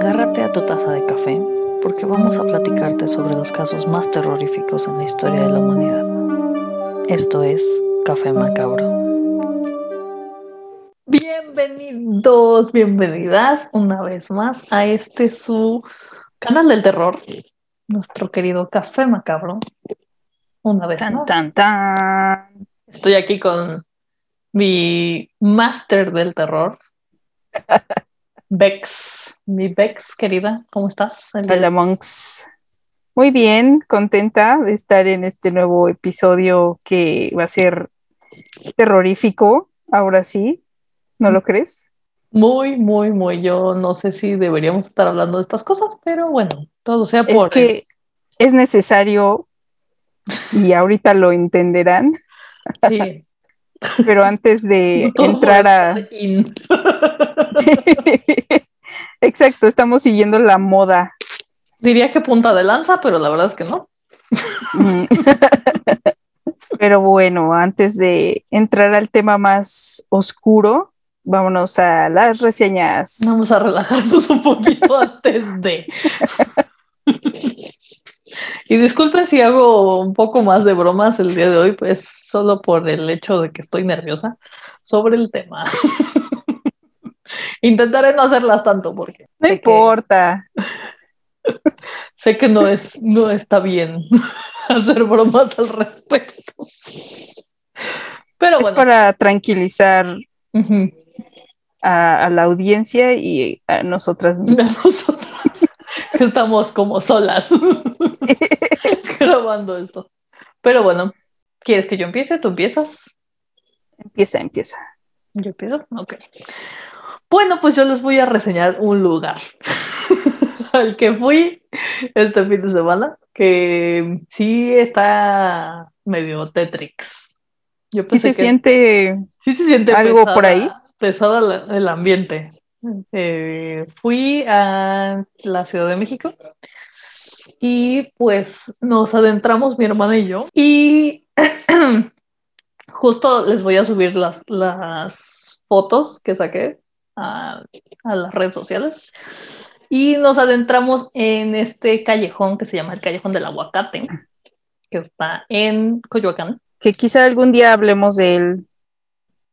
Agárrate a tu taza de café porque vamos a platicarte sobre los casos más terroríficos en la historia de la humanidad. Esto es Café Macabro. Bienvenidos, bienvenidas una vez más a este su canal del terror, nuestro querido Café Macabro. Una vez Tan, más. tan, tan. Estoy aquí con mi máster del terror, Bex. Mi Bex, querida, ¿cómo estás? Hola, monks. Muy bien, contenta de estar en este nuevo episodio que va a ser terrorífico, ahora sí, ¿no lo crees? Muy, muy, muy. Yo no sé si deberíamos estar hablando de estas cosas, pero bueno, todo sea Es por. que es necesario y ahorita lo entenderán, Sí, pero antes de entrar a... Exacto, estamos siguiendo la moda. Diría que punta de lanza, pero la verdad es que no. Pero bueno, antes de entrar al tema más oscuro, vámonos a las reseñas. Vamos a relajarnos un poquito antes de. Y disculpen si hago un poco más de bromas el día de hoy, pues solo por el hecho de que estoy nerviosa sobre el tema. Intentaré no hacerlas tanto porque No que- importa. sé que no es, no está bien hacer bromas al respecto. Pero Es bueno, para tranquilizar a, a la audiencia y a nosotras mismas. nosotras que estamos como solas grabando esto. Pero bueno, ¿quieres que yo empiece? ¿Tú empiezas? Empieza, empieza. ¿Yo empiezo? Ok. Bueno, pues yo les voy a reseñar un lugar al que fui este fin de semana, que sí está medio Tetrix. Yo Sí pensé se que siente sí se siente algo pesada- por ahí. pesada la- el ambiente. Eh, fui a la Ciudad de México y pues nos adentramos mi hermana y yo y justo les voy a subir las, las fotos que saqué a, a las redes sociales y nos adentramos en este callejón que se llama el Callejón del Aguacate que está en Coyoacán. que quizá algún día hablemos de él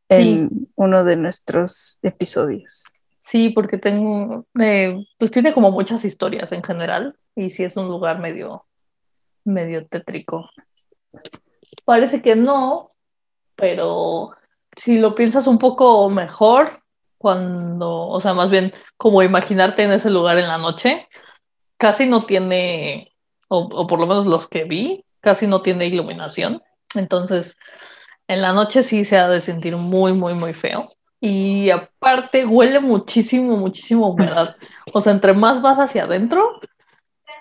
en uno de nuestros episodios. Sí, porque tengo, eh, pues tiene como muchas historias en general y sí es un lugar medio, medio tétrico. Parece que no, pero si lo piensas un poco mejor, cuando, o sea, más bien como imaginarte en ese lugar en la noche, casi no tiene, o, o por lo menos los que vi, casi no tiene iluminación. Entonces, en la noche sí se ha de sentir muy, muy, muy feo. Y aparte huele muchísimo, muchísimo humedad. O sea, entre más vas hacia adentro,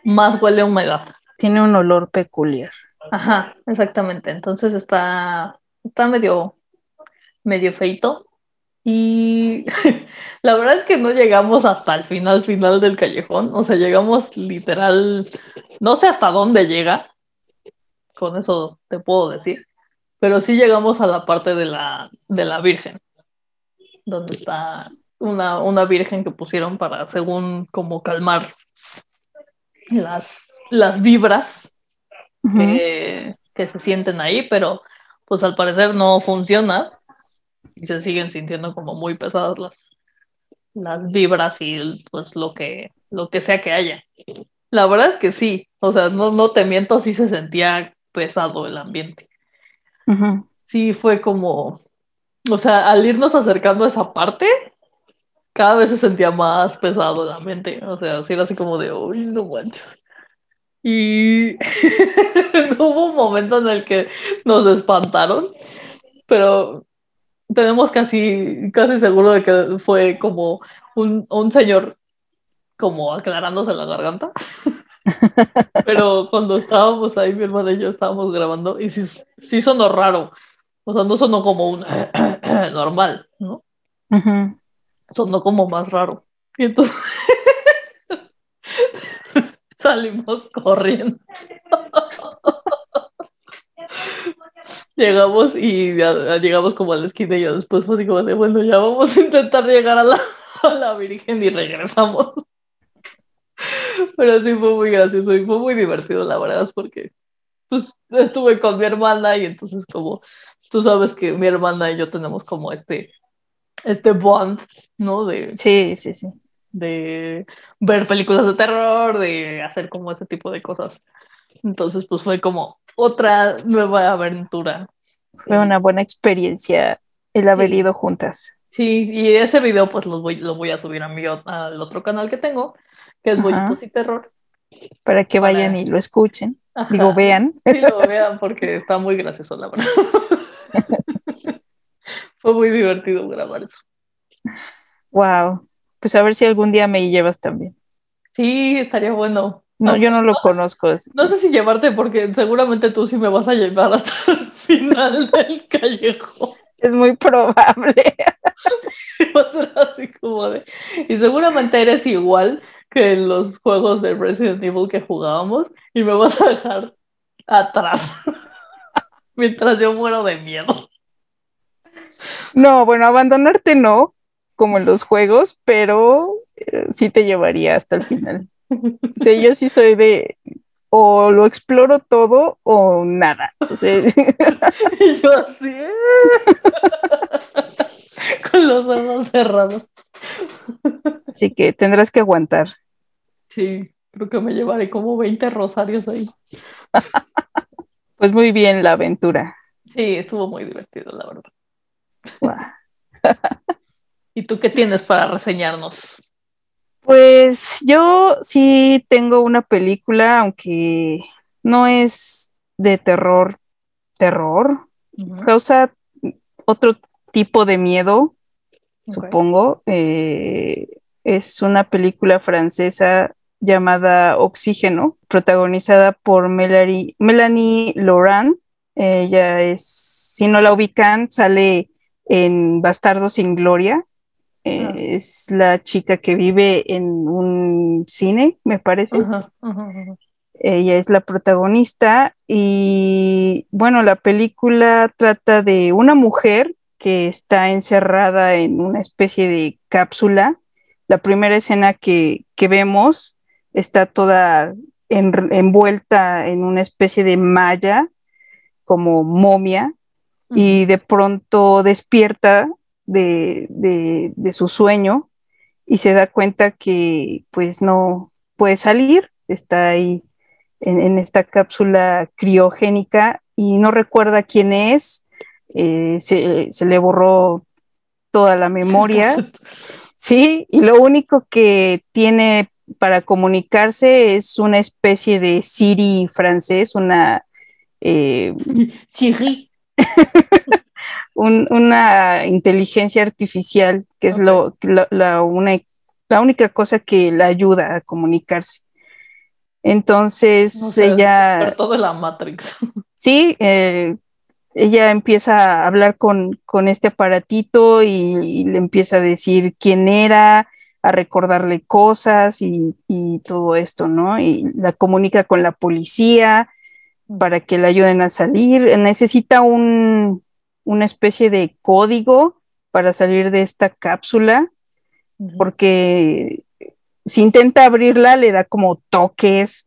más huele a humedad. Tiene un olor peculiar. Ajá, exactamente. Entonces está, está medio, medio feito. Y la verdad es que no llegamos hasta el final, final del callejón. O sea, llegamos literal, no sé hasta dónde llega. Con eso te puedo decir. Pero sí llegamos a la parte de la, de la Virgen, donde está una, una Virgen que pusieron para, según, como calmar las, las vibras que, que se sienten ahí, pero pues al parecer no funciona y se siguen sintiendo como muy pesadas las, las vibras y pues lo que, lo que sea que haya. La verdad es que sí, o sea, no, no te miento, sí se sentía pesado el ambiente. Sí fue como, o sea, al irnos acercando a esa parte, cada vez se sentía más pesado el ambiente, o sea, sí era así como de, uy, no manches. Y hubo un momento en el que nos espantaron, pero tenemos casi, casi seguro de que fue como un, un señor como aclarándose la garganta. Pero cuando estábamos ahí, mi hermana y yo estábamos grabando y sí, sí sonó raro. O sea, no sonó como un normal, ¿no? Sonó como más raro. Y entonces salimos corriendo. Llegamos y ya- llegamos como a la esquina y yo después fue así como de, bueno, ya vamos a intentar llegar a la, a la Virgen y regresamos. Pero sí fue muy gracioso y fue muy divertido, la verdad, porque pues estuve con mi hermana y entonces como tú sabes que mi hermana y yo tenemos como este este bond, ¿no? De, sí, sí, sí. De ver películas de terror, de hacer como ese tipo de cosas. Entonces, pues fue como otra nueva aventura. Fue una buena experiencia el haber ido juntas. Sí, y ese video pues lo voy, lo voy a subir a mi, al otro canal que tengo, que es Bollitos y Terror. Para que vayan y lo escuchen, y lo vean. Sí, lo vean porque está muy gracioso, la verdad. Fue muy divertido grabar eso. Wow. Pues a ver si algún día me llevas también. Sí, estaría bueno. No, yo no lo conozco. No sé si llevarte porque seguramente tú sí me vas a llevar hasta el final del callejón. Es muy probable. Va a ser así como de... Y seguramente eres igual que en los juegos de Resident Evil que jugábamos y me vas a dejar atrás mientras yo muero de miedo. No, bueno, abandonarte no, como en los juegos, pero eh, sí te llevaría hasta el final. O sea, yo sí soy de o lo exploro todo o nada. y yo así, con los ojos cerrados. Así que tendrás que aguantar. Sí, creo que me llevaré como 20 rosarios ahí. Pues muy bien la aventura. Sí, estuvo muy divertido, la verdad. ¿Y tú qué tienes para reseñarnos? Pues yo sí tengo una película, aunque no es de terror, terror, causa otro tipo de miedo, supongo. Eh, es una película francesa llamada Oxígeno, protagonizada por Melanie, Melanie Laurent. Ella es, si no la ubican, sale en Bastardo sin Gloria. Ah. Es la chica que vive en un cine, me parece. Ella es la protagonista y bueno, la película trata de una mujer que está encerrada en una especie de cápsula. La primera escena que, vemos está toda envuelta en una especie de malla, como momia, y de pronto despierta de, su sueño y se da cuenta que pues no puede salir, está ahí en, esta cápsula criogénica y no recuerda quién es, eh, se, se, le borró toda la memoria, sí, y lo único que tiene para comunicarse es una especie de Siri francés, una... Eh, Siri una inteligencia artificial, que es lo, la, una, la única cosa que la ayuda a comunicarse. Entonces ella... Todo la Matrix. Sí, eh, ella empieza a hablar con, con este aparatito y, le empieza a decir quién era, a recordarle cosas y, y, todo esto, ¿no? Y la comunica con la policía para que le ayuden a salir. Necesita un, una especie de código para salir de esta cápsula, porque si intenta abrirla le da como toques.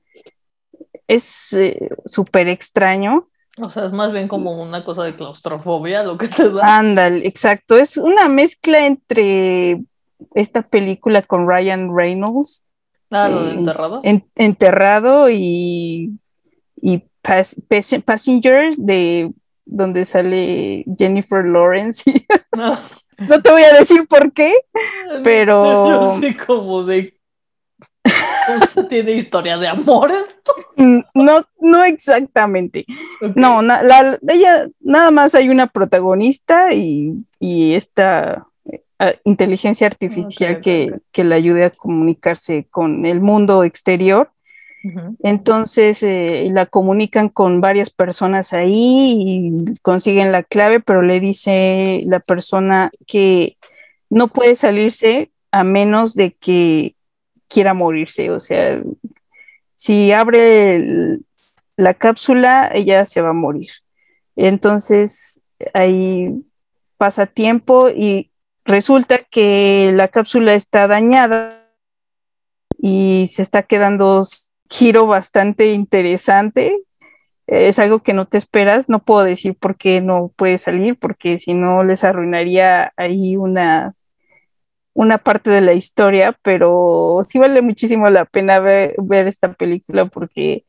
Es eh, súper extraño. O sea, es más bien como una cosa de claustrofobia lo que te da. Ándale, exacto. Es una mezcla entre esta película con Ryan Reynolds. Ah, lo de enterrado. enterrado y, y Passenger de donde sale Jennifer Lawrence. No. no. te voy a decir por qué, pero. Yo sé como de. ¿Tiene historia de amor mm, No, no exactamente. No, ella nada más hay una protagonista y, y esta eh, inteligencia artificial que, que le ayude a comunicarse con el mundo exterior entonces eh, la comunican con varias personas ahí y consiguen la clave, pero le dice la persona que no puede salirse a menos de que quiera morirse. O sea, si abre la cápsula, ella se va a morir. Entonces ahí pasa tiempo y resulta que la cápsula está dañada y se está quedando giro bastante interesante. Es algo que no te esperas, no puedo decir por qué no puede salir, porque si no les arruinaría ahí una, una parte de la historia, pero sí vale muchísimo la pena ver, esta película porque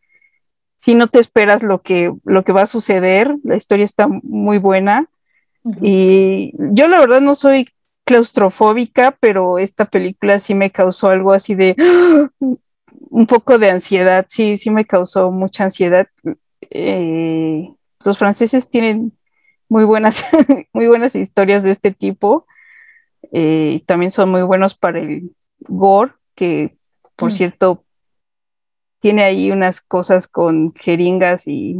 si no te esperas lo que, lo que va a suceder, la historia está muy buena. Y yo la verdad no soy claustrofóbica, pero esta película sí me causó algo así de un poco de ansiedad, sí, sí me causó mucha ansiedad. Eh, los franceses tienen muy buenas, muy buenas historias de este tipo. Eh, también son muy buenos para el gore, que por mm. cierto tiene ahí unas cosas con jeringas y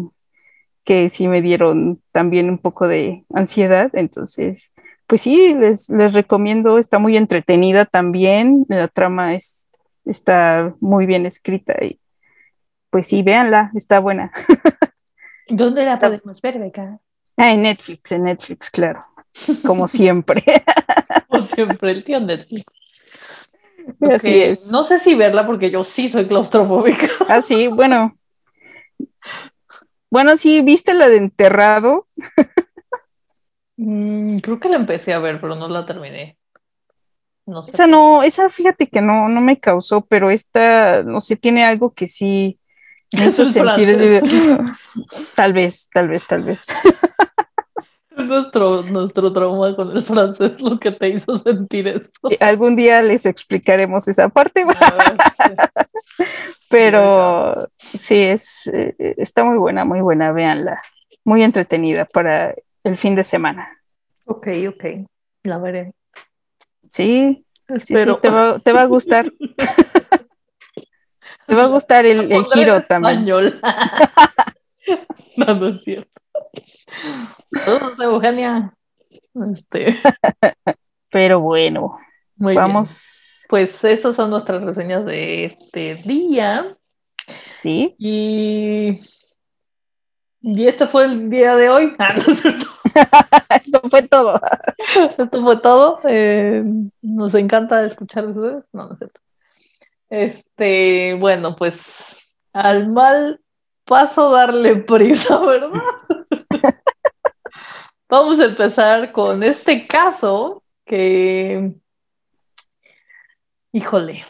que sí me dieron también un poco de ansiedad. Entonces, pues sí, les, les recomiendo, está muy entretenida también, la trama es, está muy bien escrita y pues sí, véanla, está buena. ¿Dónde la podemos ver, Beca? Ah, en Netflix, en Netflix, claro, como siempre. como siempre, el tío Netflix. Así es. No sé si verla porque yo sí soy claustrofóbica. Ah, sí, bueno, bueno, sí, ¿viste la de enterrado? Mm, creo que la empecé a ver, pero no la terminé. No sé. Esa no, esa fíjate que no, no me causó, pero esta, no sé, tiene algo que sí me hizo sentir. tal vez, tal vez, tal vez. Nuestro, nuestro trauma con el francés lo que te hizo sentir eso. Algún día les explicaremos esa parte. Pero sí, es, eh, está muy buena, muy buena, véanla. Muy entretenida para el fin de semana. Ok, ok, la veré. Sí, Espero. te, va, te va a gustar. te va a gustar el, el giro también. no, no es cierto. Todos, Eugenia. Este. Pero bueno, vamos. Pues esas son nuestras reseñas de este día. Sí. Y, y este fue el día de hoy. Ah, Esto fue todo. Esto fue todo. Eh, nos encanta escuchar ustedes. No, no es cierto. Este, bueno, pues al mal paso darle prisa, ¿verdad? Vamos a empezar con este caso que, híjole,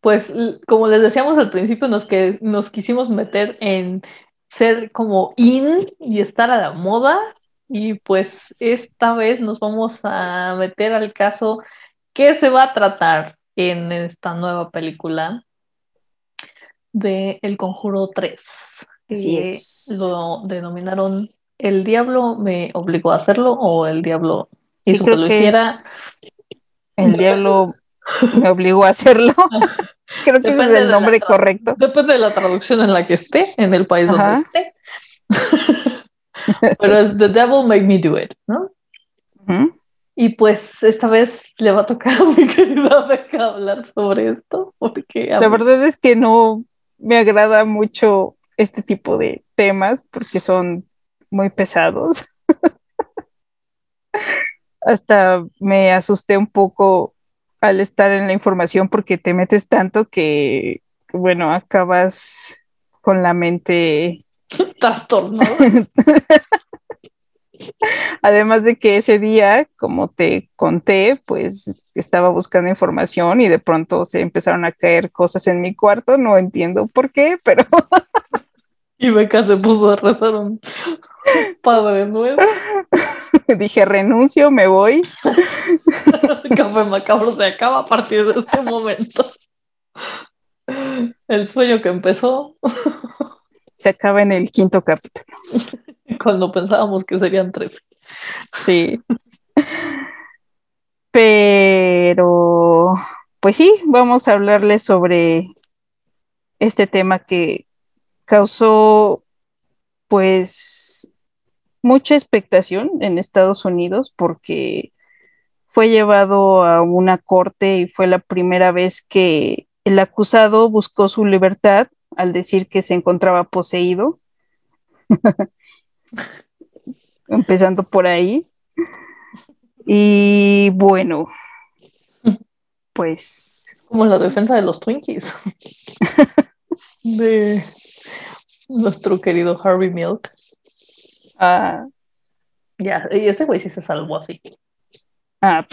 pues como les decíamos al principio, nos, que, nos quisimos meter en ser como in y estar a la moda y pues esta vez nos vamos a meter al caso que se va a tratar en esta nueva película de El Conjuro 3. que Lo denominaron El Diablo me obligó a hacerlo o El Diablo hizo que lo hiciera. El Diablo me obligó a hacerlo. creo que ese es el nombre correcto. Depende de la traducción en la que esté, en el país donde esté. Pero es The Devil Made Me Do It, ¿no? Y pues esta vez le va a tocar a mi querida Beca hablar sobre esto, porque... La verdad es que no, me agrada mucho este tipo de temas porque son muy pesados. Hasta me asusté un poco al estar en la información porque te metes tanto que, bueno, acabas con la mente trastornada. Además de que ese día, como te conté, pues estaba buscando información y de pronto se empezaron a caer cosas en mi cuarto, no entiendo por qué, pero... y Beca se puso a rezar un padre nuevo. Dije, renuncio, me voy. Café Macabro se acaba a partir de este momento. El sueño que empezó. Se acaba en el quinto capítulo. Cuando pensábamos que serían tres. Sí. Pero, pues sí, vamos a hablarles sobre este tema que causó, pues, mucha expectación en Estados Unidos porque fue llevado a una corte y fue la primera vez que el acusado buscó su libertad al decir que se encontraba poseído. Empezando por ahí. Y bueno, pues Como la defensa de los Twinkies. de nuestro querido Harvey Milk. Ah. Ya, y ese güey sí se salvó así. Ah.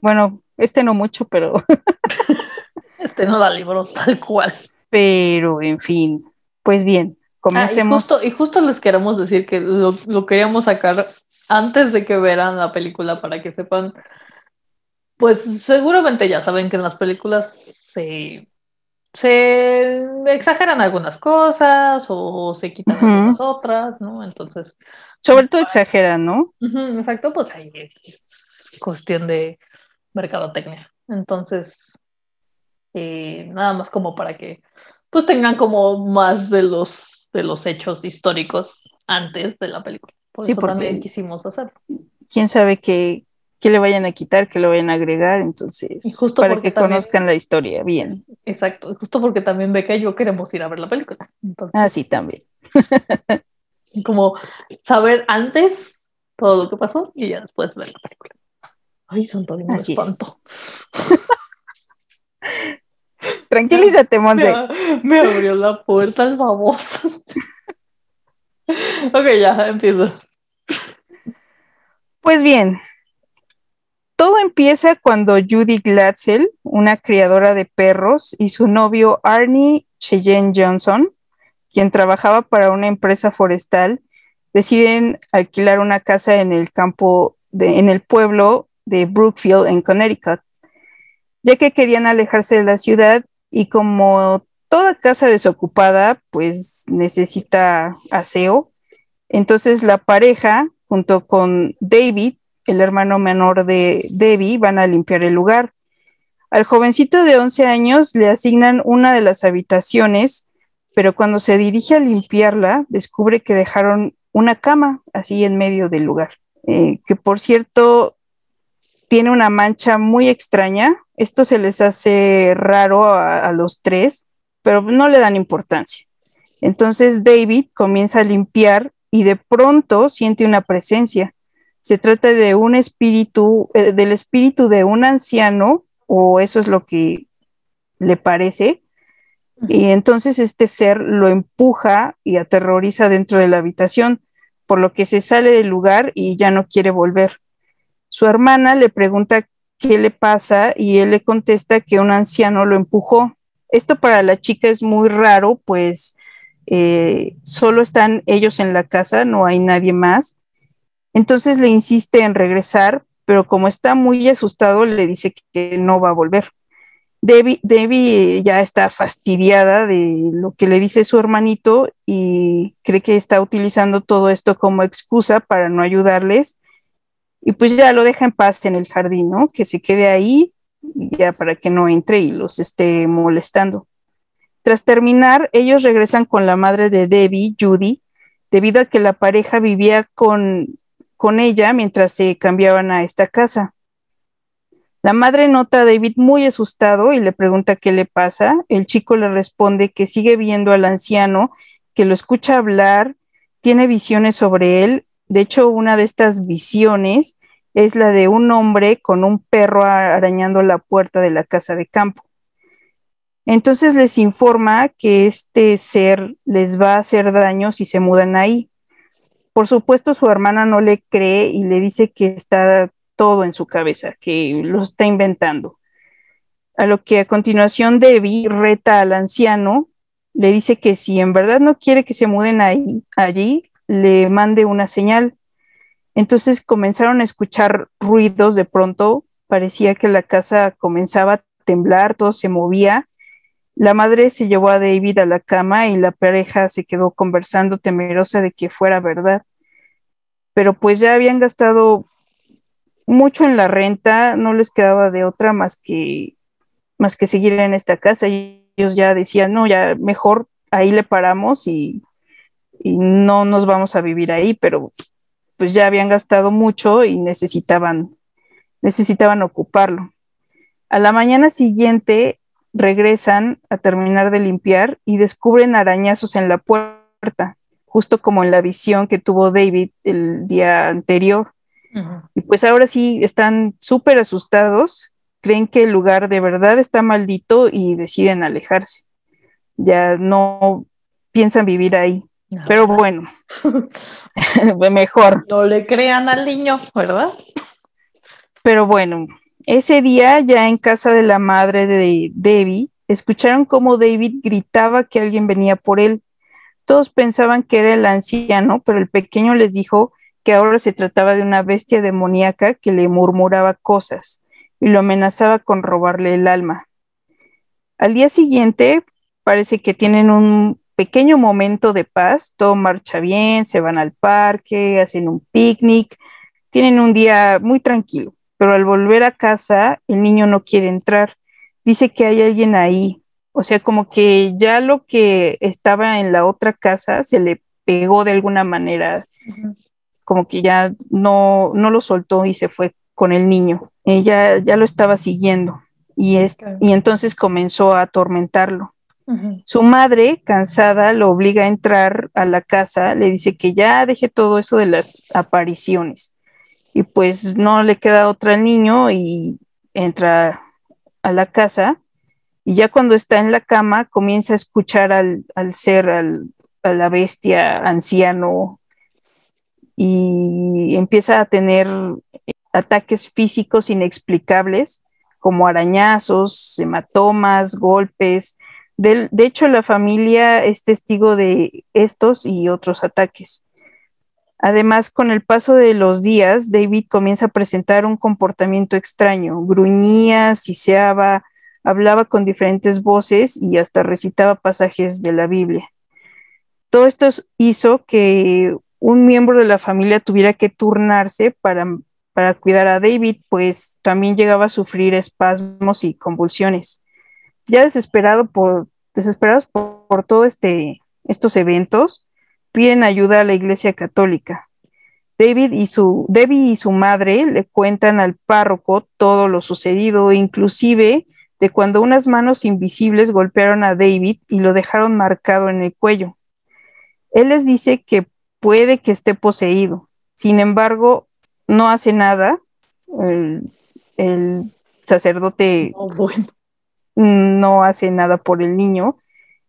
Bueno, este no mucho, pero. este no la libró tal cual. Pero, en fin, pues bien, comencemos. Ah, y, justo, les queremos decir que lo, lo queríamos sacar antes de que veran la película para que sepan pues seguramente ya saben que en las películas se, se exageran algunas cosas o se quitan algunas otras, ¿no? Entonces. Sobre todo exageran, ¿no? exacto, pues ahí es cuestión de mercadotecnia. Entonces, eh, nada más como para que pues tengan como más de los de los hechos históricos antes de la película. Por sí, eso también quisimos hacerlo. Quién sabe qué, que le vayan a quitar, que lo vayan a agregar, entonces, justo para que conozcan la historia bien. Exacto, justo porque también ve que yo queremos ir a ver la película. ah, sí, también. como saber antes todo lo que pasó y ya después ver la película. Ay, son todo me espanto. Tranquilízate, Monse. Me, abrió la puerta el baboso. ok, ya, empiezo. Pues bien, todo empieza cuando Judy Glatzel, una criadora de perros, y su novio Arnie Cheyenne Johnson, quien trabajaba para una empresa forestal, deciden alquilar una casa en el campo, en el pueblo de Brookfield, en Connecticut, ya que querían alejarse de la ciudad y como toda casa desocupada, pues necesita aseo. Entonces la pareja, junto con David, el hermano menor de Debbie, van a limpiar el lugar. Al jovencito de 11 años le asignan una de las habitaciones, pero cuando se dirige a limpiarla, descubre que dejaron una cama así en medio del lugar, eh, que por cierto tiene una mancha muy extraña. Esto se les hace raro a los tres, pero no le dan importancia. Entonces David comienza a limpiar y de pronto siente una presencia se trata de un espíritu, eh, del espíritu de un anciano, o eso es lo que le parece, y entonces este ser lo empuja y aterroriza dentro de la habitación, por lo que se sale del lugar y ya no quiere volver. Su hermana le pregunta qué le pasa y él le contesta que un anciano lo empujó. Esto para la chica es muy raro, pues eh, solo están ellos en la casa, no hay nadie más entonces le insiste en regresar, pero como está muy asustado, le dice que no va a volver. Debbie, ya está fastidiada de lo que le dice su hermanito y cree que está utilizando todo esto como excusa para no ayudarles. Y pues ya lo deja en paz en el jardín, ¿no? Que se quede ahí ya para que no entre y los esté molestando. Tras terminar, ellos regresan con la madre de Debbie, Judy, debido a que la pareja vivía con con ella mientras se cambiaban a esta casa. La madre nota a David muy asustado y le pregunta qué le pasa. El chico le responde que sigue viendo al anciano, que lo escucha hablar, tiene visiones sobre él. De hecho, una de estas visiones es la de un hombre con un perro arañando la puerta de la casa de campo. Entonces les informa que este ser les va a hacer daño si se mudan ahí. Por supuesto, su hermana no le cree y le dice que está todo en su cabeza, que lo está inventando. A lo que a continuación Debbie reta al anciano, le dice que si en verdad no quiere que se muden ahí, allí, le mande una señal. Entonces comenzaron a escuchar ruidos de pronto, parecía que la casa comenzaba a temblar, todo se movía. La madre se llevó a David a la cama y la pareja se quedó conversando temerosa de que fuera verdad pero pues ya habían gastado mucho en la renta, no les quedaba de otra más que, más que seguir en esta casa. Y ellos ya decían, no, ya mejor ahí le paramos y, y no nos vamos a vivir ahí, pero pues ya habían gastado mucho y necesitaban, necesitaban ocuparlo. A la mañana siguiente regresan a terminar de limpiar y descubren arañazos en la puerta justo como en la visión que tuvo David el día anterior. Y pues ahora sí están súper asustados creen que el lugar de verdad está maldito y deciden alejarse. Ya no piensan vivir ahí. Pero bueno, mejor. No le crean al niño, ¿verdad? Pero bueno, ese día ya en casa de la madre de Debbie, escucharon cómo David gritaba que alguien venía por él. Todos pensaban que era el anciano, pero el pequeño les dijo que ahora se trataba de una bestia demoníaca que le murmuraba cosas y lo amenazaba con robarle el alma. Al día siguiente, parece que tienen un pequeño momento de paz, todo marcha bien, se van al parque, hacen un picnic, tienen un día muy tranquilo, pero al volver a casa el niño no quiere entrar, dice que hay alguien ahí, o sea, como que ya lo que estaba en la otra casa se le pegó de alguna manera, como que ya no, no lo soltó y se fue con el niño. Ella ya lo estaba siguiendo. Y, es, y entonces comenzó a atormentarlo. Su madre, cansada, lo obliga a entrar a la casa, le dice que ya deje todo eso de las apariciones. Y pues no le queda otra al niño y entra a la casa y ya cuando está en la cama comienza a escuchar al, ser, al, a la bestia anciano y empieza a tener ataques físicos inexplicables como arañazos, hematomas, golpes. De, de, hecho, la familia es testigo de estos y otros ataques. Además, con el paso de los días, David comienza a presentar un comportamiento extraño. Gruñía, siseaba, hablaba con diferentes voces y hasta recitaba pasajes de la Biblia. Todo esto hizo que un miembro de la familia tuviera que turnarse para, para cuidar a David, pues también llegaba a sufrir espasmos y convulsiones. Ya desesperado por, desesperados por, todos este, estos eventos, piden ayuda a la Iglesia Católica. David y su, Debbie y su madre le cuentan al párroco todo lo sucedido, inclusive de cuando unas manos invisibles golpearon a David y lo dejaron marcado en el cuello. Él les dice que puede que esté poseído. Sin embargo, no hace nada. El, sacerdote no hace nada por el niño,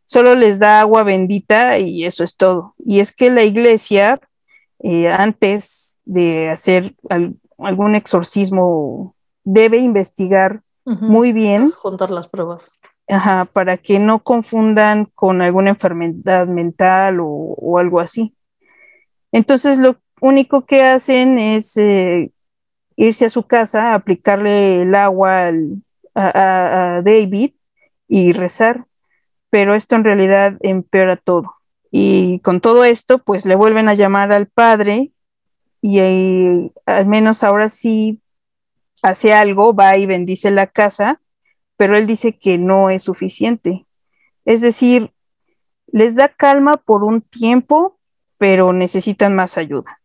solo les da agua bendita y eso es todo. Y es que la iglesia, eh, antes de hacer algún exorcismo, debe investigar muy bien. Juntar las pruebas. Ajá, para que no confundan con alguna enfermedad mental o algo así. Entonces lo único que hacen es eh, irse a su casa, aplicarle el agua a, David y rezar, pero esto en realidad empeora todo. Y con todo esto, pues le vuelven a llamar al padre y al menos ahora sí hace algo, va y bendice la casa, pero él dice que no es suficiente. Es decir, les da calma por un tiempo, pero necesitan más ayuda.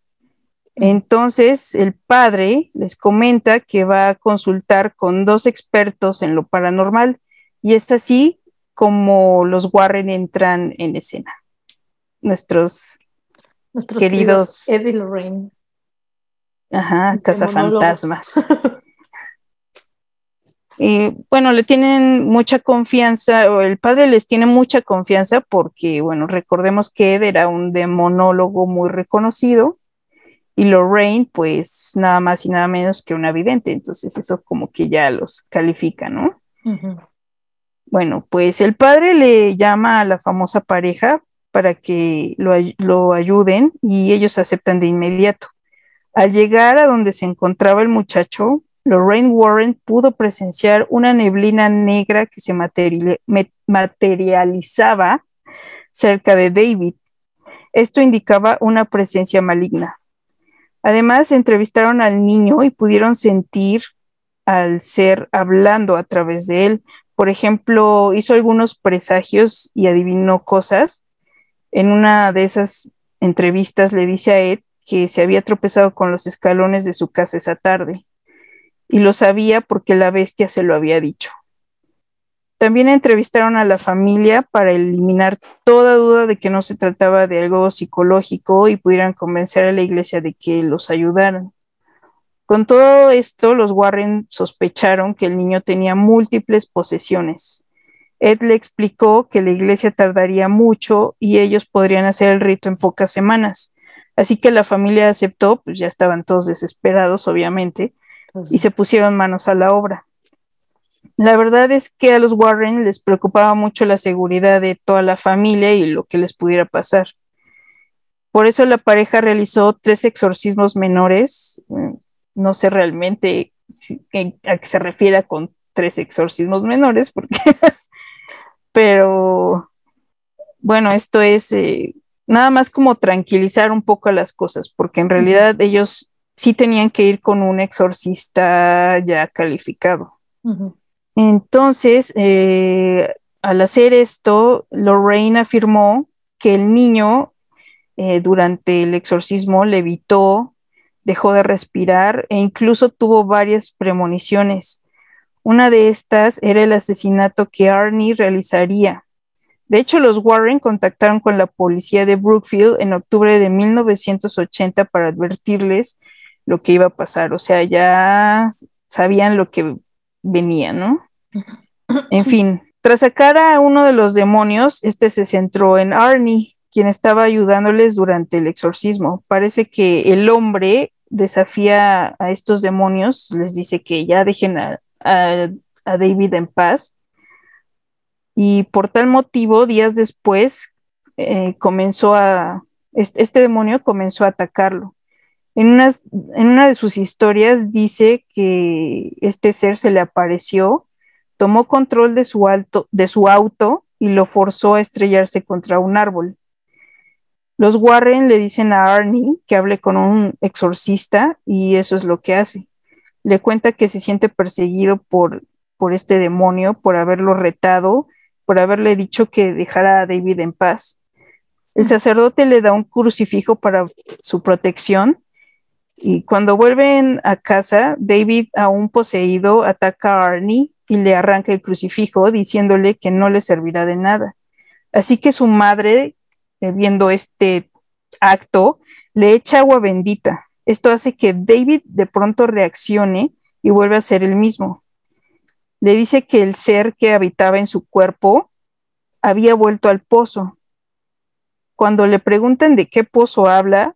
Entonces, el padre les comenta que va a consultar con dos expertos en lo paranormal y es así como los Warren entran en escena. Nuestros, Nuestros queridos Eddie Lorraine. Ajá, cazafantasmas. Y bueno, le tienen mucha confianza, o el padre les tiene mucha confianza porque, bueno, recordemos que Ed era un demonólogo muy reconocido y Lorraine, pues nada más y nada menos que una vidente, entonces eso como que ya los califica, ¿no? Bueno, pues el padre le llama a la famosa pareja para que lo, lo ayuden y ellos aceptan de inmediato. Al llegar a donde se encontraba el muchacho, Lorraine Warren pudo presenciar una neblina negra que se materializaba cerca de David. Esto indicaba una presencia maligna. Además, entrevistaron al niño y pudieron sentir al ser hablando a través de él. Por ejemplo, hizo algunos presagios y adivinó cosas. En una de esas entrevistas le dice a Ed que se había tropezado con los escalones de su casa esa tarde y lo sabía porque la bestia se lo había dicho. También entrevistaron a la familia para eliminar toda duda de que no se trataba de algo psicológico y pudieran convencer a la iglesia de que los ayudaran. Con todo esto, los Warren sospecharon que el niño tenía múltiples posesiones. Ed le explicó que la iglesia tardaría mucho y ellos podrían hacer el rito en pocas semanas. Así que la familia aceptó, pues ya estaban todos desesperados, obviamente, y se pusieron manos a la obra. La verdad es que a los Warren les preocupaba mucho la seguridad de toda la familia y lo que les pudiera pasar. Por eso la pareja realizó tres exorcismos menores. No sé realmente a qué se refiere con tres exorcismos menores, porque pero bueno, esto es eh, nada más como tranquilizar un poco las cosas, porque en realidad ellos sí tenían que ir con un exorcista ya calificado. Entonces, eh, al hacer esto, Lorraine afirmó que el niño eh, durante el exorcismo levitó, dejó de respirar e incluso tuvo varias premoniciones. Una de estas era el asesinato que Arnie realizaría. De hecho, los Warren contactaron con la policía de Brookfield en octubre de 1980 para advertirles lo que iba a pasar. O sea, ya sabían lo que venía, ¿no? En fin, tras sacar a uno de los demonios, este se centró en Arnie, quien estaba ayudándoles durante el exorcismo. Parece que el hombre desafía a estos demonios, les dice que ya dejen a, David en paz. Y por tal motivo, días después, eh, comenzó a, este, demonio comenzó a atacarlo. En, en una de sus historias dice que este ser se le apareció tomó control de su, de su auto y lo forzó a estrellarse contra un árbol. Los Warren le dicen a Arnie que hable con un exorcista y eso es lo que hace. Le cuenta que se siente perseguido por, por este demonio, por haberlo retado, por haberle dicho que dejara a David en paz. El sacerdote le da un crucifijo para su protección y cuando vuelven a casa, David, aún poseído, ataca a Arnie y le arranca el crucifijo diciéndole que no le servirá de nada. Así que su madre, viendo este acto, le echa agua bendita. Esto hace que David de pronto reaccione y vuelve a ser el mismo. Le dice que el ser que habitaba en su cuerpo había vuelto al pozo. Cuando le preguntan de qué pozo habla,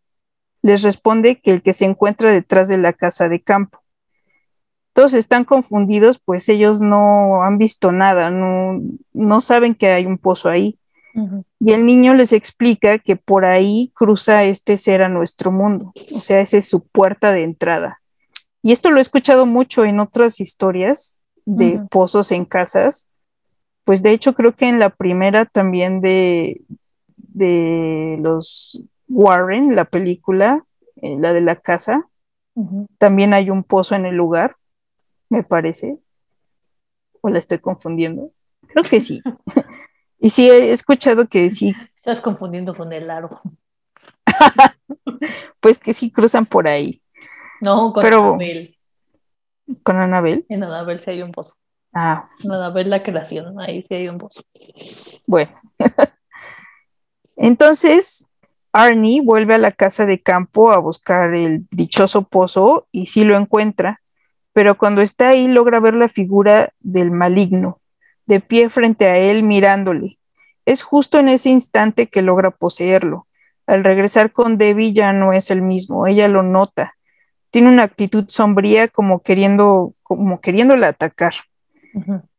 les responde que el que se encuentra detrás de la casa de campo todos están confundidos, pues ellos no han visto nada, no, saben que hay un pozo ahí. Y el niño les explica que por ahí cruza este ser a nuestro mundo, o sea, esa es su puerta de entrada. Y esto lo he escuchado mucho en otras historias de pozos en casas, pues de hecho creo que en la primera también de, de los Warren, la película, eh, la de la casa, también hay un pozo en el lugar me parece. ¿O la estoy confundiendo? Creo que sí. y sí, he escuchado que sí. Estás confundiendo con el aro. pues que sí cruzan por ahí. No, con Anabel. ¿Con Anabel? En Anabel sí hay un pozo. Ah. En Anabel la creación, ahí sí hay un pozo. Bueno. Entonces, Arnie vuelve a la casa de campo a buscar el dichoso pozo y sí lo encuentra pero cuando está ahí logra ver la figura del maligno, de pie frente a él mirándole. Es justo en ese instante que logra poseerlo. Al regresar con Debbie ya no es el mismo, ella lo nota. Tiene una actitud sombría como queriendo, como queriéndola atacar.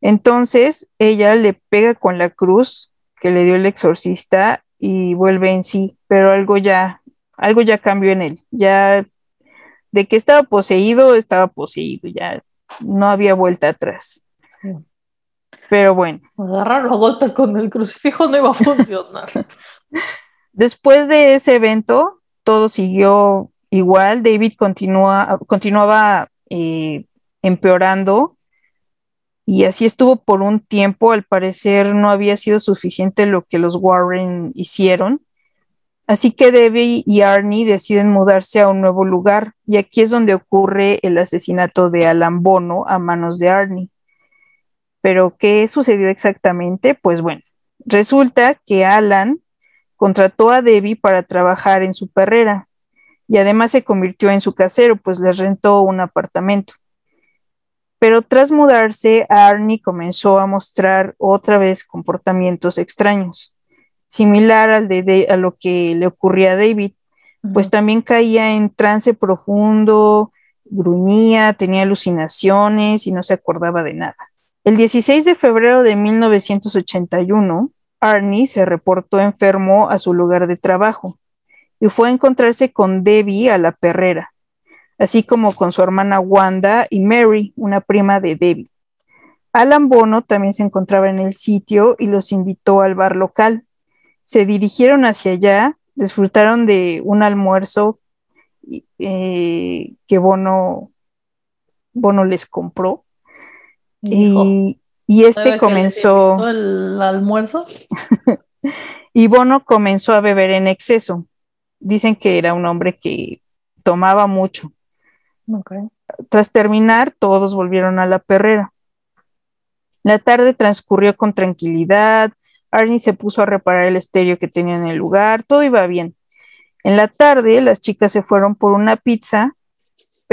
Entonces ella le pega con la cruz que le dio el exorcista y vuelve en sí, pero algo ya, algo ya cambió en él. Ya de que estaba poseído, estaba poseído, ya no había vuelta atrás. Pero bueno. Agarrar los golpes con el crucifijo no iba a funcionar. Después de ese evento, todo siguió igual. David continúa, continuaba eh, empeorando y así estuvo por un tiempo. Al parecer no había sido suficiente lo que los Warren hicieron Así que Debbie y Arnie deciden mudarse a un nuevo lugar y aquí es donde ocurre el asesinato de Alan Bono a manos de Arnie. Pero, ¿qué sucedió exactamente? Pues bueno, resulta que Alan contrató a Debbie para trabajar en su perrera. y además se convirtió en su casero, pues les rentó un apartamento. Pero tras mudarse, Arnie comenzó a mostrar otra vez comportamientos extraños, similar al de, a lo que le ocurría a David, pues también caía en trance profundo, gruñía, tenía alucinaciones y no se acordaba de nada. El 16 de febrero de 1981, Arnie se reportó enfermo a su lugar de trabajo y fue a encontrarse con Debbie a la perrera, así como con su hermana Wanda y Mary, una prima de Debbie. Alan Bono también se encontraba en el sitio y los invitó al bar local. Se dirigieron hacia allá, disfrutaron de un almuerzo eh, que Bono, Bono les compró. Y, este comenzó. El almuerzo? y Bono comenzó a beber en exceso. Dicen que era un hombre que tomaba mucho. Tras terminar, todos volvieron a la perrera. La tarde transcurrió con tranquilidad. Arnie se puso a reparar el estéreo que tenía en el lugar. Todo iba bien. En la tarde, las chicas se fueron por una pizza,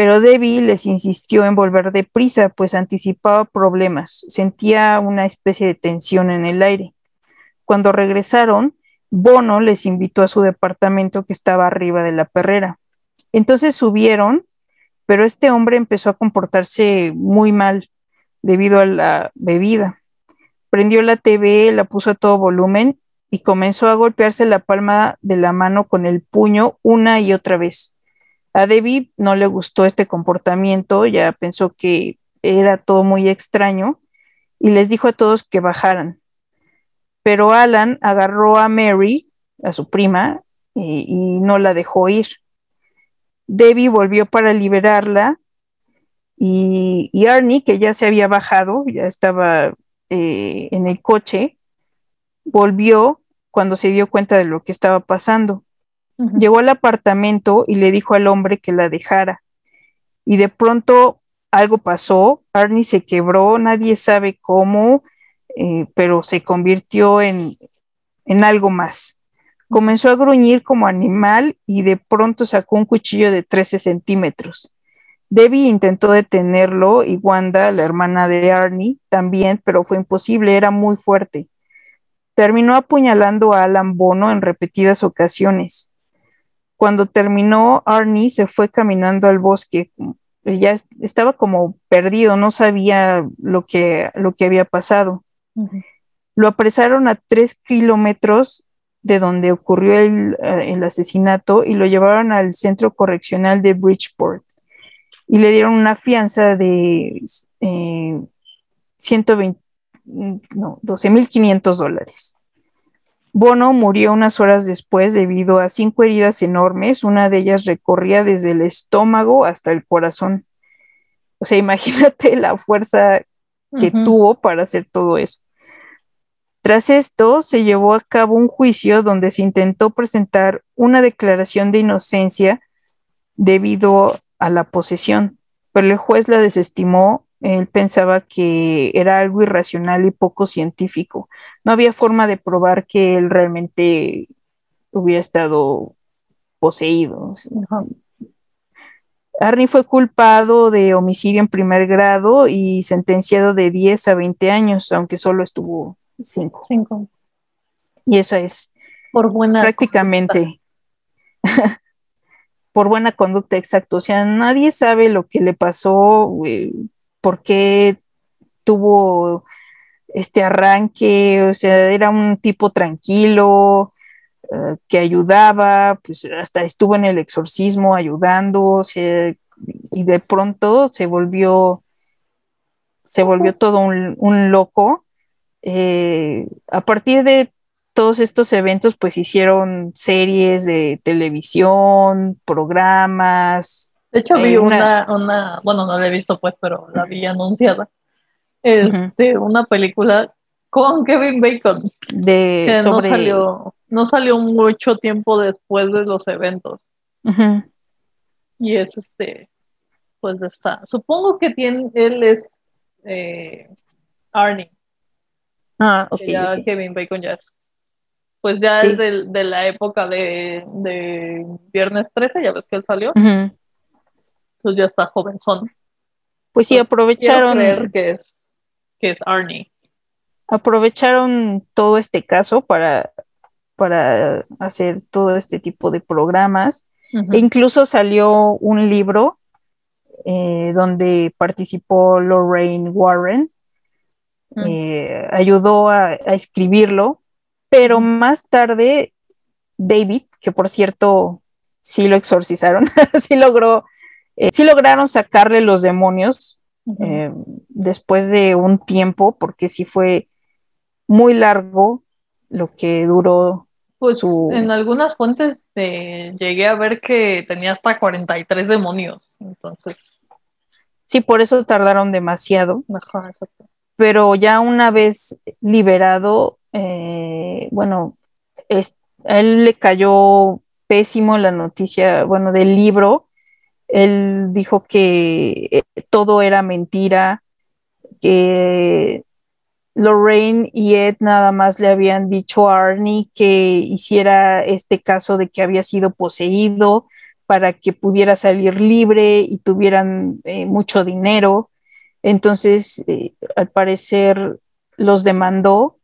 pero Debbie les insistió en volver deprisa, pues anticipaba problemas. Sentía una especie de tensión en el aire. Cuando regresaron, Bono les invitó a su departamento que estaba arriba de la perrera. Entonces subieron, pero este hombre empezó a comportarse muy mal debido a la bebida. Prendió la TV, la puso a todo volumen y comenzó a golpearse la palma de la mano con el puño una y otra vez. A David no le gustó este comportamiento, ya pensó que era todo muy extraño y les dijo a todos que bajaran. Pero Alan agarró a Mary, a su prima, y, no la dejó ir. Debbie volvió para liberarla y, Arnie, que ya se había bajado, ya estaba eh, en el coche, volvió cuando se dio cuenta de lo que estaba pasando. Llegó al apartamento y le dijo al hombre que la dejara. Y de pronto algo pasó, Arnie se quebró, nadie sabe cómo, eh, pero se convirtió en, en algo más. Comenzó a gruñir como animal y de pronto sacó un cuchillo de 13 centímetros. Debbie intentó detenerlo y Wanda, la hermana de Arnie, también, pero fue imposible, era muy fuerte. Terminó apuñalando a Alan Bono en repetidas ocasiones. Cuando terminó, Arnie se fue caminando al bosque. Ya estaba como perdido, no sabía lo que, lo que había pasado. Lo apresaron a tres kilómetros de donde ocurrió el, eh, el, asesinato y lo llevaron al centro correccional de Bridgeport y le dieron una fianza de eh, 120, no, 12.500 dólares. Bono murió unas horas después debido a cinco heridas enormes, una de ellas recorría desde el estómago hasta el corazón. O sea, imagínate la fuerza que tuvo para hacer todo eso. Tras esto, se llevó a cabo un juicio donde se intentó presentar una declaración de inocencia debido a la posesión, pero el juez la desestimó él pensaba que era algo irracional y poco científico. No había forma de probar que él realmente hubiera estado poseído. Arnie fue culpado de homicidio en primer grado y sentenciado de 10 a 20 años, aunque solo estuvo 5. Y esa es por buena prácticamente por buena conducta, exacto. O sea, nadie sabe lo que le pasó, eh, por qué tuvo este arranque, o sea, era un tipo tranquilo, eh, que ayudaba, pues hasta estuvo en el exorcismo ayudando, y de pronto se volvió, se volvió todo un, loco. Eh, a partir de todos estos eventos, pues hicieron series de televisión, programas, de hecho, vi una, una, bueno, no la he visto pues, pero la vi anunciada. Este, una película con Kevin Bacon. De, que no salió, no salió mucho tiempo después de los eventos. Y es este, pues está. Supongo que tiene, él es eh, Arnie. Ah, ok. Ya Kevin Bacon ya es pues ya es de, la época de, Viernes 13, ya ves que él salió. Entonces ya está jovenzón. Pues sí, aprovecharon. Creer que es, que es Arnie. Aprovecharon todo este caso para, para hacer todo este tipo de programas. E incluso salió un libro eh, donde participó Lorraine Warren. Mm. Eh, ayudó a, escribirlo, pero más tarde David, que por cierto sí lo exorcizaron, sí logró, eh, sí lograron sacarle los demonios después de un tiempo, porque sí fue muy largo lo que duró pues su... en algunas fuentes llegué a ver que tenía hasta 43 demonios, entonces. Sí, por eso tardaron demasiado. Pero ya una vez liberado, eh, bueno, a él le cayó pésimo la noticia, bueno, del libro. Él dijo que eh, todo era mentira, que Lorraine y Ed nada más le habían dicho a Arnie que hiciera este caso de que había sido poseído para que pudiera salir libre y tuvieran eh, mucho dinero. Entonces, eh, al parecer, los demandó.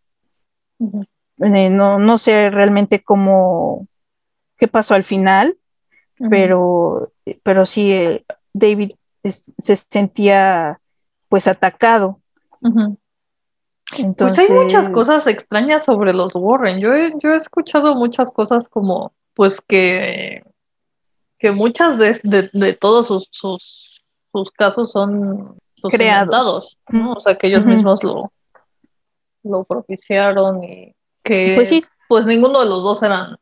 Eh, no, sé realmente cómo, qué pasó al final, pero, pero sí, David se sentía pues atacado pues hay muchas cosas extrañas sobre los Warren. Yo he, yo he escuchado muchas cosas como, pues que, que muchas de, todos sus, sus, casos son creados, ¿no? O sea, que ellos mismos lo, lo propiciaron y que pues, sí. pues ninguno de los dos eran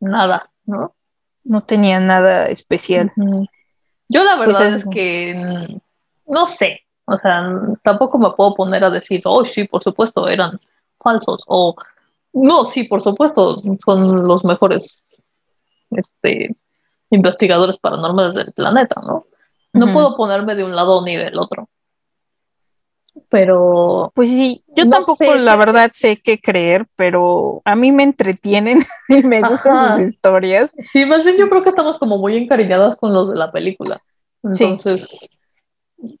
nada, ¿no? No tenían nada especial. Yo la pues verdad es que no sé, o sea, tampoco me puedo poner a decir, oh, sí, por supuesto, eran falsos. O, no, sí, por supuesto, son los mejores este, investigadores paranormales del planeta, ¿no? No puedo ponerme de un lado ni del otro. Pero. Pues sí, yo tampoco, la verdad, sé qué creer, pero a mí me entretienen y me gustan sus historias. Sí, más bien yo creo que estamos como muy encariñadas con los de la película. Entonces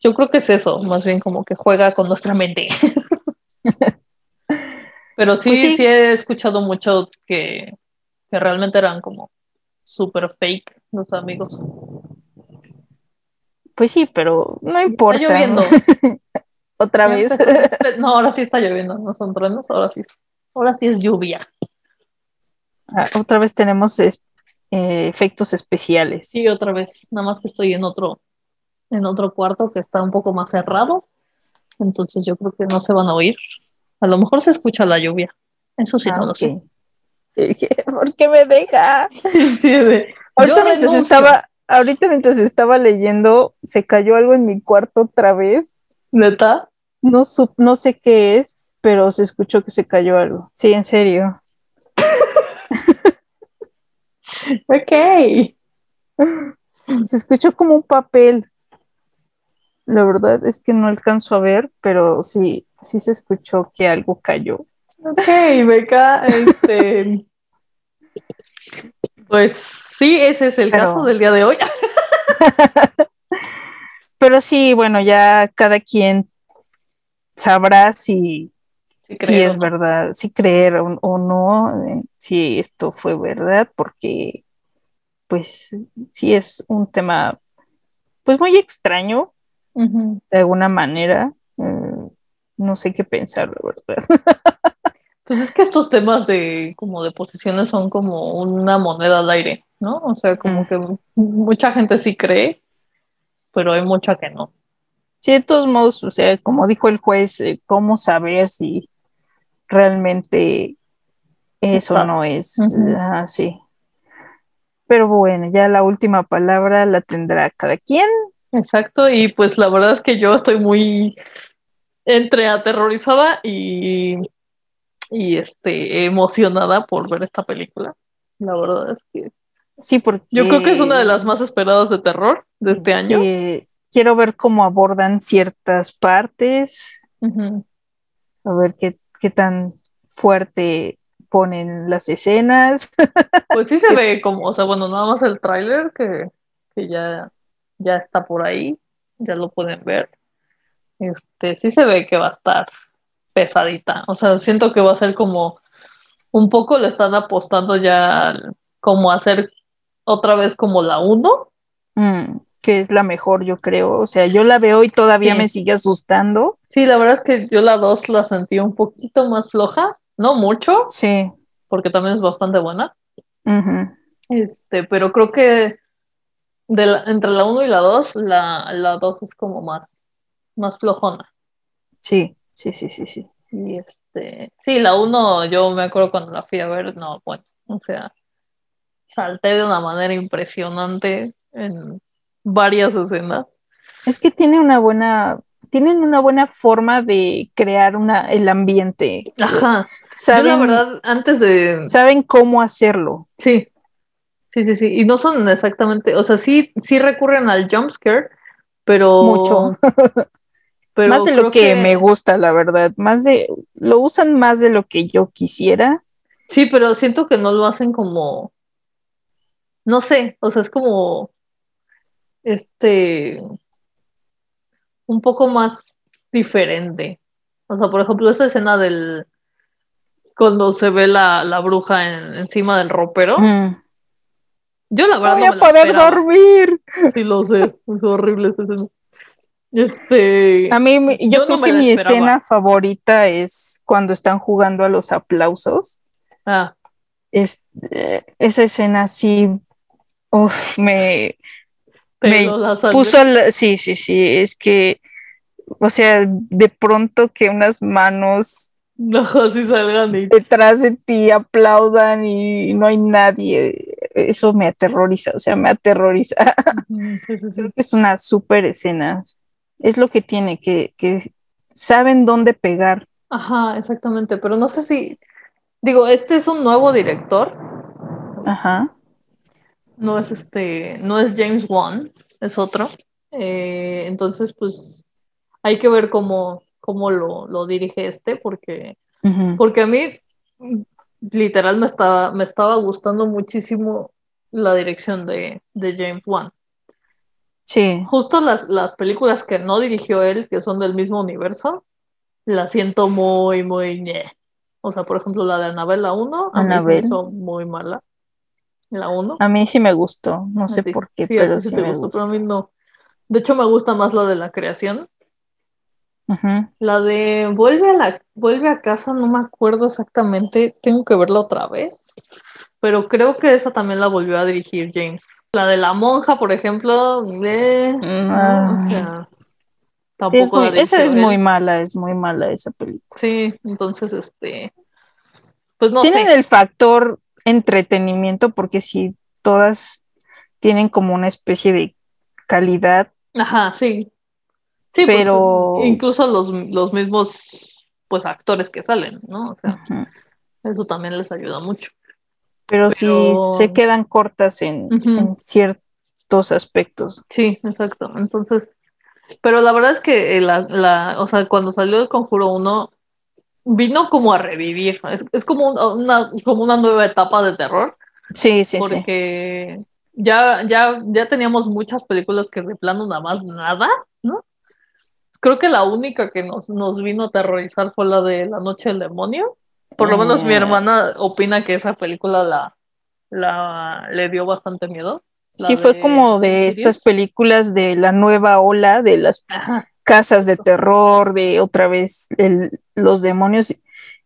yo creo que es eso, más bien como que juega con nuestra mente. Pero sí, pues sí, he escuchado mucho que, realmente eran como súper fake los amigos. Pues sí, pero no importa. Está lloviendo. Otra vez. no, ahora sí está lloviendo, no son truenos, ahora sí, ahora sí es lluvia. Ah, otra vez tenemos eh, efectos especiales. Sí, otra vez, nada más que estoy en otro en otro cuarto que está un poco más cerrado. Entonces yo creo que no se van a oír. A lo mejor se escucha la lluvia. Eso sí, no lo sé. ¿Por qué me deja? sí, ahorita, mientras estaba, ahorita mientras estaba leyendo, se cayó algo en mi cuarto otra vez. ¿Neta? No, no sé qué es, pero se escuchó que se cayó algo. Sí, en serio. ok. Se escuchó como un papel. La verdad es que no alcanzo a ver, pero sí, sí se escuchó que algo cayó. Ok, Beca, este. pues sí, ese es el caso del día de hoy. pero sí, bueno, ya cada quien sabrá si, si, es verdad, si creer o, no, si esto fue verdad, porque pues sí es un tema pues muy extraño, de alguna manera. Eh, no sé qué pensar, de verdad. Pues es que estos temas de como de posiciones son como una moneda al aire, ¿no? O sea, como que mucha gente sí cree, pero hay mucha que no. Sí, de todos modos, o sea, como dijo el juez, eh, ¿cómo saber si realmente eso no es? así Pero bueno, ya la última palabra la tendrá cada quien. Exacto, y pues la verdad es que yo estoy muy entre aterrorizada y, y este, emocionada por ver esta película. La verdad es que sí, porque yo creo que es una de las más esperadas de terror de este año. quiero ver cómo abordan ciertas partes, a ver qué, qué tan fuerte ponen las escenas. Pues sí se ve como, o sea, bueno, nada más el tráiler que, que ya, ya está por ahí, ya lo pueden ver. Este, sí se ve que va a estar pesadita. O sea, siento que va a ser como un poco le están apostando ya como a hacer otra vez como la 1. Mm, que es la mejor, yo creo. O sea, yo la veo y todavía me sigue asustando. Sí, la verdad es que yo la 2 la sentí un poquito más floja, no mucho. Sí. Porque también es bastante buena. Este, pero creo que de entre la 1 y la 2, la 2 es como más, más flojona. Sí, sí, sí, sí, sí. Y este, sí, la 1 yo me acuerdo cuando la fui a ver, no, bueno, o sea, salté de una manera impresionante en varias escenas. Es que tiene una buena, tienen una buena forma de crear una, el ambiente. Ajá. Saben, la verdad, antes de. Saben cómo hacerlo. Sí. Sí, sí, sí. Y no son exactamente, o sea, sí, sí recurren al jumpscare, pero. Mucho. pero más de lo que, me gusta, la verdad. Más de. Lo usan más de lo que yo quisiera. Sí, pero siento que no lo hacen como no sé, o sea, es como este un poco más diferente. O sea, por ejemplo, esa escena del cuando se ve la, bruja encima del ropero. Mm. Yo la verdad no voy a poder dormir. Sí, lo sé, es horrible esa escena. Este, a mí, yo, creo que mi escena favorita es cuando están jugando a los aplausos. Ah. Es, eh, esa escena sí Uf, me, me puso, sí, sí, sí, es que, o sea, de pronto que unas manos no, salgan detrás de ti aplaudan y no hay nadie, eso me aterroriza, o sea, me aterroriza. es una súper escena, es lo que tiene, que, que saben dónde pegar. Ajá, exactamente, pero no sé si, digo, este es un nuevo director. Ajá no es este, no es James Wan, es otro. Eh, entonces, pues hay que ver cómo, cómo lo, dirige este, porque, porque a mí literal me estaba, me estaba gustando muchísimo la dirección de, James Wan. Sí. Justo las, las películas que no dirigió él, que son del mismo universo, las siento muy, muy... O sea, por ejemplo, la de Anabela 1, a mí me hizo muy mala la 1. A mí sí me gustó, no sé por qué, pero sí, me gustó, pero a mí no. De hecho, me gusta más la de la creación. La de vuelve a la vuelve a casa, no me acuerdo exactamente, tengo que verla otra vez. Pero creo que esa también la volvió a dirigir James. La de la monja, por ejemplo, eh, o sea, tampoco esa es muy mala, es muy mala esa película. Sí, entonces este pues no Tienen el factor entretenimiento, porque si todas tienen como una especie de calidad. Ajá, sí. Sí, pues, pero incluso los, los, mismos pues actores que salen, ¿no? O sea, eso también les ayuda mucho. Pero, si se quedan cortas en, ciertos aspectos. Sí, exacto. Entonces, pero la verdad es que la, la, o sea, cuando salió el Conjuro 1, vino como a revivir. Es, como, una, como una nueva etapa de terror. Sí, sí, porque Ya, ya, ya teníamos muchas películas que de plano nada más nada, ¿no? Creo que la única que nos, nos vino a aterrorizar fue la de La Noche del Demonio. Por lo menos mi hermana opina que esa película la, la le dio bastante miedo. Sí, fue como de estas películas de la nueva ola de las casas de terror, de otra vez los demonios,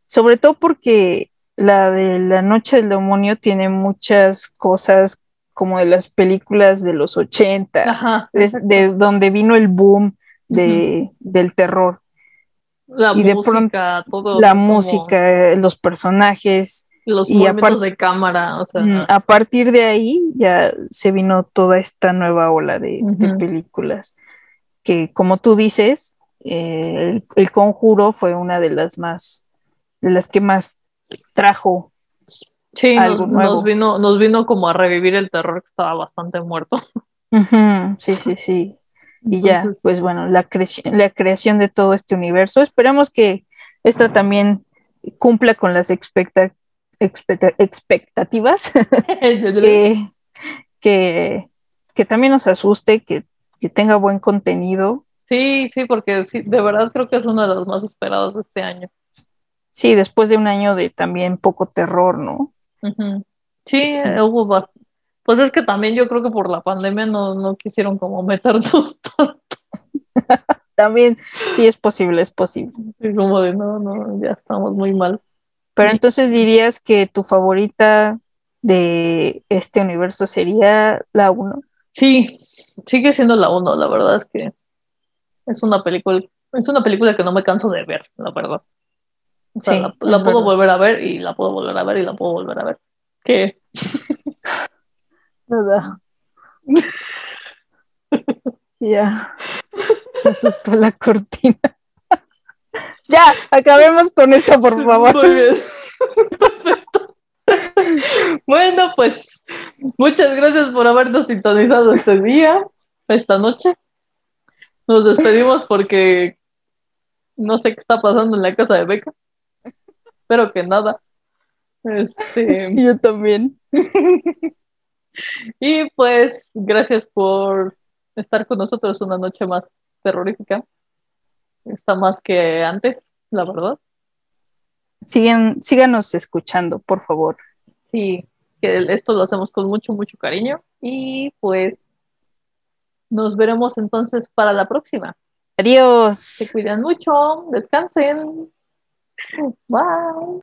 sobre todo porque la de la noche del demonio tiene muchas cosas como de las películas de los 80, de, donde vino el boom de, del terror. La y música, todo. La música, los personajes. Los movimientos de cámara. A partir de ahí ya se vino toda esta nueva ola de películas que como tú dices, eh, el, conjuro fue una de las más, de las que más trajo. Sí, nos, vino, nos vino como a revivir el terror que estaba bastante muerto. sí, sí, sí. Y ya, pues bueno, la, la creación de todo este universo. Esperamos que esta también cumpla con las expectativas, que, que, también nos asuste, que, que, tenga buen contenido. Sí, sí, porque sí, de verdad creo que es uno de los más esperados de este año. Sí, después de un año de también poco terror, ¿no? Sí, hubo Pues es que también yo creo que por la pandemia no, no quisieron como meternos tanto. también, sí es posible, es posible. Sí, como de no, no, ya estamos muy mal. Pero entonces dirías que tu favorita de este universo sería la 1. Sí, sigue siendo la 1, la verdad es que es una película, es una película que no me canso de ver, la verdad. O sea, la, puedo volver a ver y la puedo volver a ver y la puedo volver a ver. ¿Qué? Nada. ya. Me asustó la cortina. ya, acabemos con esto, por favor. Muy bien. Perfecto. Bueno, pues muchas gracias por habernos sintonizado este día, esta noche. Nos despedimos porque no sé qué está pasando en la casa de Beca. Espero que nada. Este... Yo también. y pues, gracias por estar con nosotros una noche más terrorífica. Está más que antes, la verdad. Siguen, síganos escuchando, por favor. Sí, que esto lo hacemos con mucho, mucho cariño. Y pues nos veremos entonces para la próxima. Adiós. Se cuidan mucho, descansen. Bye.